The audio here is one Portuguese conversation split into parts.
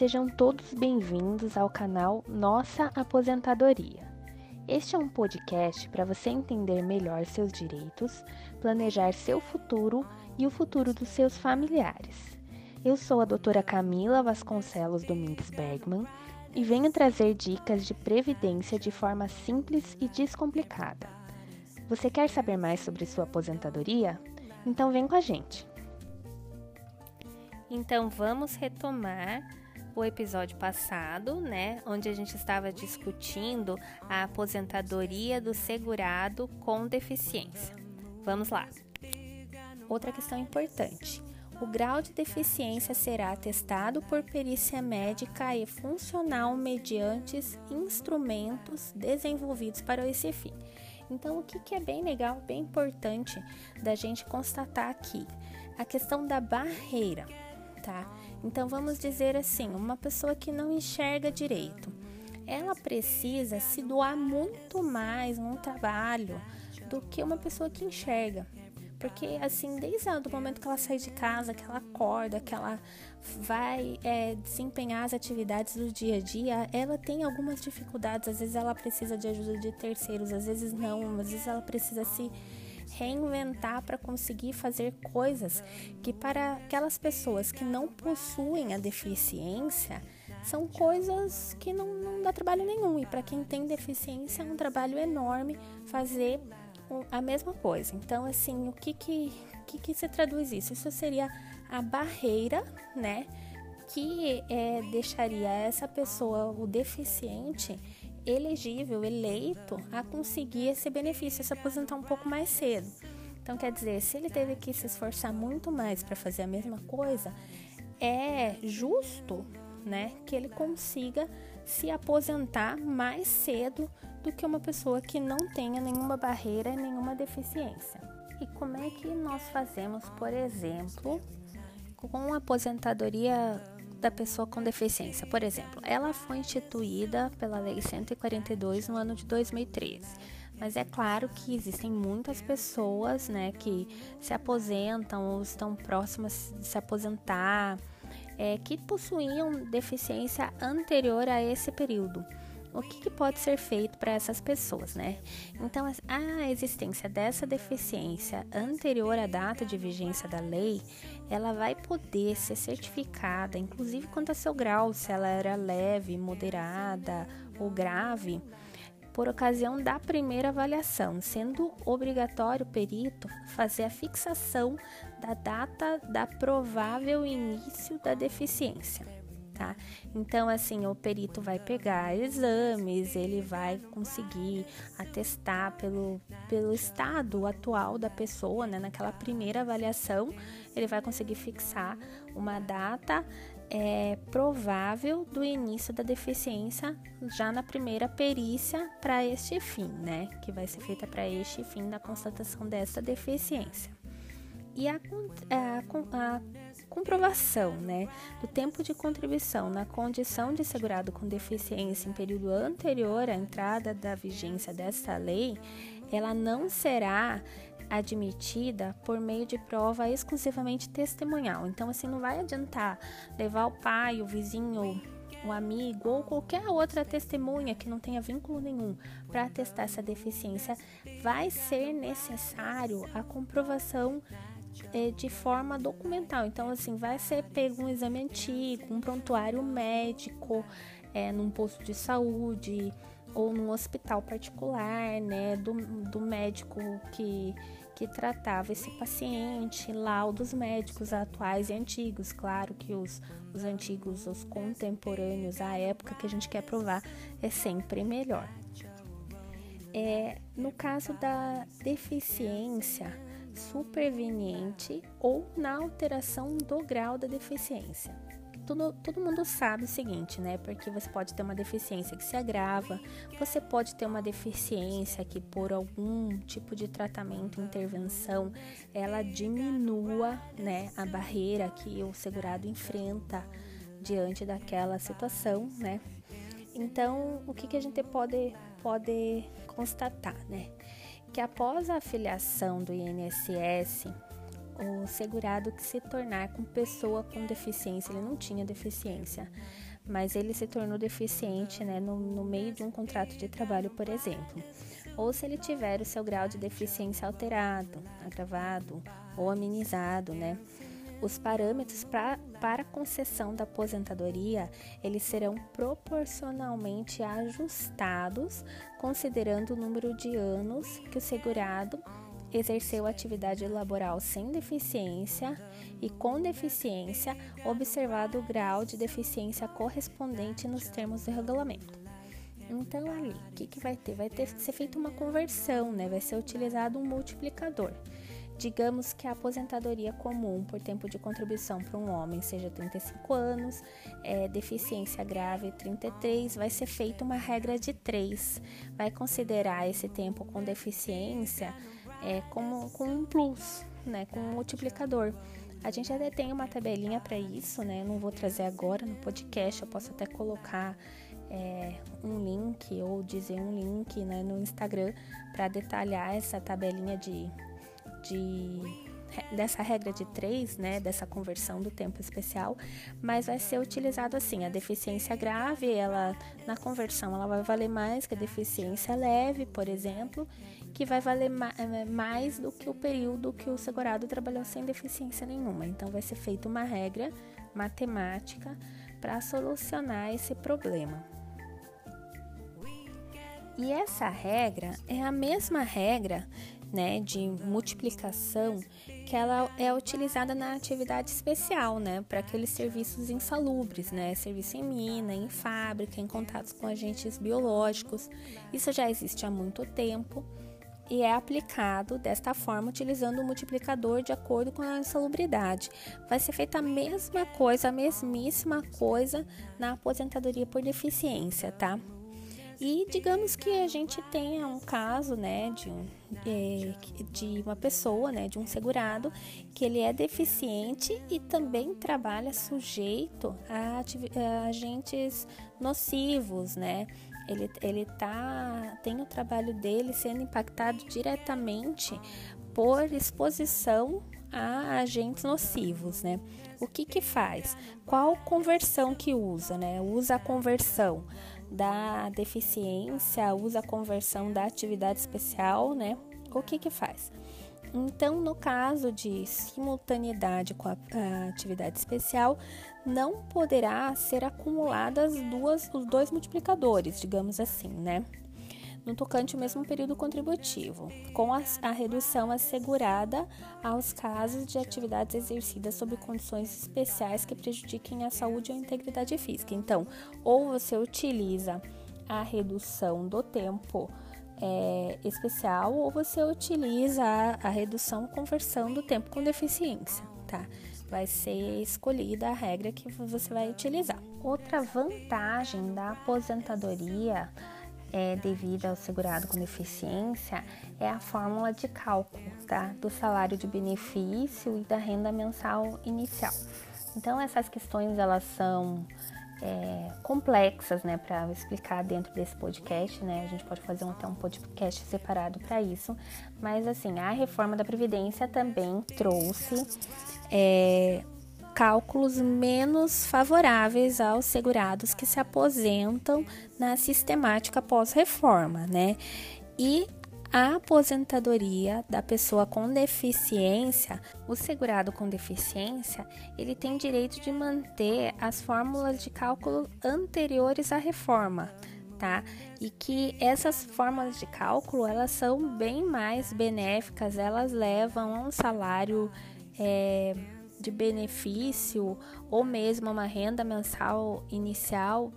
sejam todos bem-vindos ao canal Nossa Aposentadoria. Este é um podcast para você entender melhor seus direitos, planejar seu futuro e o futuro dos seus familiares. Eu sou a doutora Camila Vasconcelos Domingues Bergman e venho trazer dicas de previdência de forma simples e descomplicada. Você quer saber mais sobre sua aposentadoria? Então vem com a gente! Então vamos retomar o episódio passado, né, onde a gente estava discutindo a aposentadoria do segurado com deficiência. Vamos lá. Outra questão importante. O grau de deficiência será atestado por perícia médica e funcional mediante instrumentos desenvolvidos para esse fim. Então, o que, é bem legal, bem importante da gente constatar aqui? A questão da barreira tá? Então vamos dizer assim, uma pessoa que não enxerga direito, ela precisa se doar muito mais no trabalho do que uma pessoa que enxerga. Porque, assim, desde o momento que ela sai de casa, que ela acorda, que ela vai é, desempenhar as atividades do dia a dia, ela tem algumas dificuldades. Às vezes ela precisa de ajuda de terceiros, às vezes não, às vezes ela precisa se reinventar para conseguir fazer coisas que para aquelas pessoas que não possuem a deficiência são coisas que não, não dá trabalho nenhum. E para quem tem deficiência é um trabalho enorme fazer a mesma coisa. Então, assim, o que que, que, que se traduz isso? Isso seria a barreira, né? Que é, deixaria essa pessoa, o deficiente, elegível, eleito a conseguir esse benefício, se aposentar um pouco mais cedo. Então, quer dizer, se ele teve que se esforçar muito mais para fazer a mesma coisa, é justo, né, que ele consiga se aposentar mais cedo do que uma pessoa que não tenha nenhuma barreira, nenhuma deficiência. E como é que nós fazemos, por exemplo, com a aposentadoria da pessoa com deficiência. Por exemplo, ela foi instituída pela Lei 142 no ano de 2013. Mas é claro que existem muitas pessoas né, que se aposentam ou estão próximas de se aposentar, é, que possuíam deficiência anterior a esse período o que, que pode ser feito para essas pessoas, né? Então, a existência dessa deficiência anterior à data de vigência da lei, ela vai poder ser certificada, inclusive quanto a seu grau, se ela era leve, moderada ou grave, por ocasião da primeira avaliação, sendo obrigatório o perito fazer a fixação da data da provável início da deficiência tá? Então, assim, o perito vai pegar exames, ele vai conseguir atestar pelo, pelo estado atual da pessoa, né? Naquela primeira avaliação, ele vai conseguir fixar uma data é, provável do início da deficiência já na primeira perícia para este fim, né? Que vai ser feita para este fim da constatação dessa deficiência. E a, a, a comprovação né, do tempo de contribuição na condição de segurado com deficiência em período anterior à entrada da vigência desta lei, ela não será admitida por meio de prova exclusivamente testemunhal. Então, assim, não vai adiantar levar o pai, o vizinho, o amigo ou qualquer outra testemunha que não tenha vínculo nenhum para atestar essa deficiência. Vai ser necessário a comprovação é, de forma documental. Então, assim, vai ser pego um exame antigo, um prontuário médico, é, num posto de saúde ou num hospital particular, né, do, do médico que, que tratava esse paciente, laudos médicos atuais e antigos. Claro que os, os antigos, os contemporâneos, a época que a gente quer provar, é sempre melhor. É, no caso da deficiência, superveniente ou na alteração do grau da deficiência. Todo, todo mundo sabe o seguinte, né? Porque você pode ter uma deficiência que se agrava, você pode ter uma deficiência que por algum tipo de tratamento, intervenção, ela diminua, né, a barreira que o segurado enfrenta diante daquela situação, né? Então, o que, que a gente pode, pode constatar, né? Que após a afiliação do INSS, o segurado que se tornar com pessoa com deficiência, ele não tinha deficiência, mas ele se tornou deficiente né, no, no meio de um contrato de trabalho, por exemplo. Ou se ele tiver o seu grau de deficiência alterado, agravado ou amenizado, né? Os parâmetros pra, para concessão da aposentadoria, eles serão proporcionalmente ajustados, considerando o número de anos que o segurado exerceu atividade laboral sem deficiência e com deficiência, observado o grau de deficiência correspondente nos termos do regulamento. Então ali, o que, que vai ter? Vai ter ser feita uma conversão, né? Vai ser utilizado um multiplicador. Digamos que a aposentadoria comum por tempo de contribuição para um homem seja 35 anos, é, deficiência grave 33, vai ser feita uma regra de 3. Vai considerar esse tempo com deficiência é, como, com um plus, né, com um multiplicador. A gente até tem uma tabelinha para isso, né? Não vou trazer agora no podcast, eu posso até colocar é, um link ou dizer um link né, no Instagram para detalhar essa tabelinha de de dessa regra de três, né, dessa conversão do tempo especial, mas vai ser utilizado assim, a deficiência grave, ela na conversão ela vai valer mais que a deficiência leve, por exemplo, que vai valer ma eh, mais do que o período que o segurado trabalhou sem deficiência nenhuma. Então vai ser feita uma regra matemática para solucionar esse problema. E essa regra é a mesma regra né, de multiplicação que ela é utilizada na atividade especial, né, para aqueles serviços insalubres, né, serviço em mina, em fábrica, em contatos com agentes biológicos. Isso já existe há muito tempo e é aplicado desta forma utilizando o multiplicador de acordo com a insalubridade. Vai ser feita a mesma coisa, a mesmíssima coisa na aposentadoria por deficiência, tá? E digamos que a gente tenha um caso, né, de, um, é, de uma pessoa, né, de um segurado, que ele é deficiente e também trabalha sujeito a, a agentes nocivos, né? Ele, ele tá, tem o trabalho dele sendo impactado diretamente por exposição a agentes nocivos, né? O que que faz? Qual conversão que usa, né? Usa a conversão da deficiência, usa a conversão da atividade especial, né? O que que faz? Então, no caso de simultaneidade com a, a atividade especial, não poderá ser acumuladas duas, os dois multiplicadores, digamos assim, né? No tocante ao mesmo período contributivo, com a, a, redução assegurada aos casos de atividades exercidas sob condições especiais que prejudiquem a saúde ou a integridade física. Então, ou você utiliza a redução do tempo é, especial, ou você utiliza a, a redução conversão do tempo com deficiência, tá? vai ser escolhida a regra que você vai utilizar. Outra vantagem da aposentadoria é, devido ao segurado com deficiência é a fórmula de cálculo tá? do salário de benefício e da renda mensal inicial. Então essas questões elas são é, complexas, né, para explicar dentro desse podcast, né? A gente pode fazer um, até um podcast separado para isso, mas assim a reforma da previdência também trouxe é, cálculos menos favoráveis aos segurados que se aposentam na sistemática pós-reforma, né? E a aposentadoria da pessoa com deficiência, o segurado com deficiência, ele tem direito de manter as fórmulas de cálculo anteriores à reforma, tá? E que essas fórmulas de cálculo, elas são bem mais benéficas, elas levam a um salário é, de benefício ou mesmo uma renda mensal inicial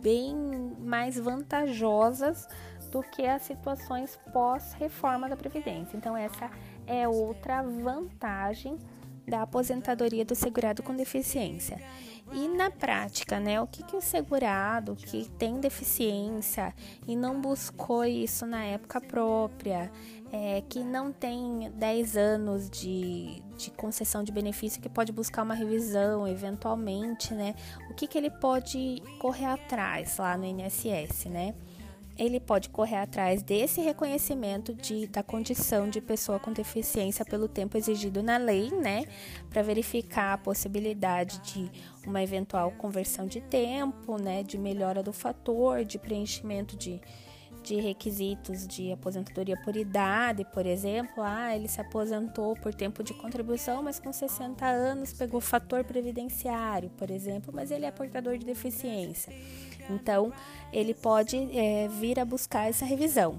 bem mais vantajosas do que as situações pós-reforma da Previdência. Então, essa é outra vantagem da aposentadoria do segurado com deficiência. E na prática, né, o que, que o segurado que tem deficiência e não buscou isso na época própria, é, que não tem 10 anos de, de concessão de benefício, que pode buscar uma revisão eventualmente, né? O que, que ele pode correr atrás lá no INSS, né? ele pode correr atrás desse reconhecimento de, da condição de pessoa com deficiência pelo tempo exigido na lei, né? Para verificar a possibilidade de uma eventual conversão de tempo, né? De melhora do fator, de preenchimento de, de requisitos de aposentadoria por idade, por exemplo. Ah, ele se aposentou por tempo de contribuição, mas com 60 anos pegou fator previdenciário, por exemplo, mas ele é portador de deficiência. Então, ele pode é, vir a buscar essa revisão.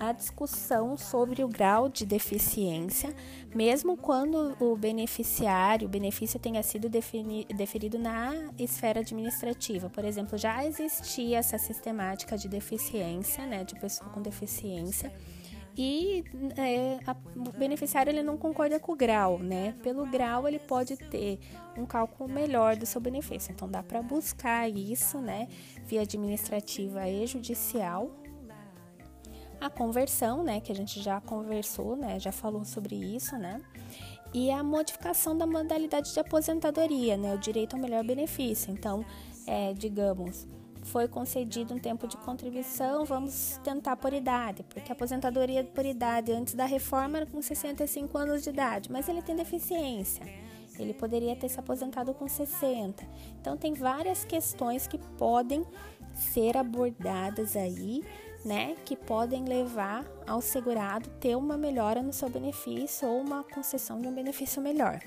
A discussão sobre o grau de deficiência, mesmo quando o beneficiário, o benefício tenha sido defini, definido na esfera administrativa. Por exemplo, já existia essa sistemática de deficiência, né, de pessoa com deficiência e é, a, o beneficiário ele não concorda com o grau, né? Pelo grau ele pode ter um cálculo melhor do seu benefício. Então dá para buscar isso, né? Via administrativa e judicial. A conversão, né? Que a gente já conversou, né? Já falou sobre isso, né? E a modificação da modalidade de aposentadoria, né? O direito ao melhor benefício. Então, é, digamos, foi concedido um tempo de contribuição, vamos tentar por idade, porque a aposentadoria por idade antes da reforma era com 65 anos de idade, mas ele tem deficiência. Ele poderia ter se aposentado com 60. Então tem várias questões que podem ser abordadas aí, né, que podem levar ao segurado ter uma melhora no seu benefício ou uma concessão de um benefício melhor.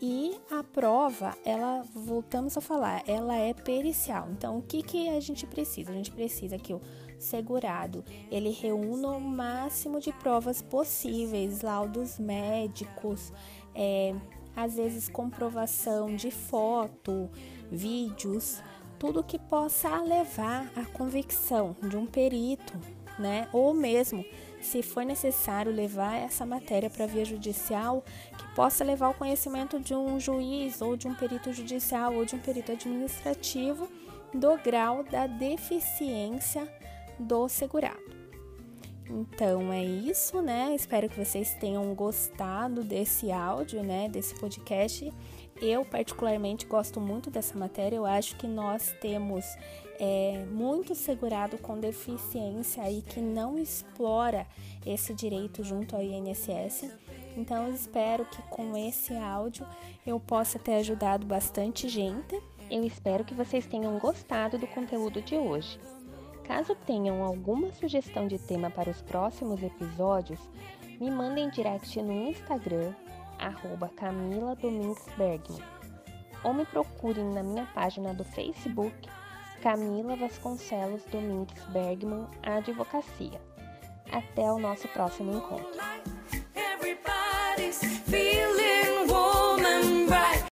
E a prova, ela, voltamos a falar, ela é pericial. Então, o que, que a gente precisa? A gente precisa que o segurado, ele reúna o máximo de provas possíveis, laudos médicos, é, às vezes comprovação de foto, vídeos, tudo que possa levar à convicção de um perito, né? Ou mesmo se for necessário levar essa matéria para via judicial, que possa levar ao conhecimento de um juiz ou de um perito judicial ou de um perito administrativo do grau da deficiência do segurado. Então é isso, né? Espero que vocês tenham gostado desse áudio, né? Desse podcast. Eu, particularmente, gosto muito dessa matéria. Eu acho que nós temos é, muito segurado com deficiência e que não explora esse direito junto ao INSS. Então, eu espero que com esse áudio eu possa ter ajudado bastante gente. Eu espero que vocês tenham gostado do conteúdo de hoje. Caso tenham alguma sugestão de tema para os próximos episódios, me mandem direct no Instagram, arroba Camila Domingues Bergman, ou me procurem na minha página do Facebook, Camila Vasconcelos Domingues Bergman Advocacia. Até o nosso próximo encontro.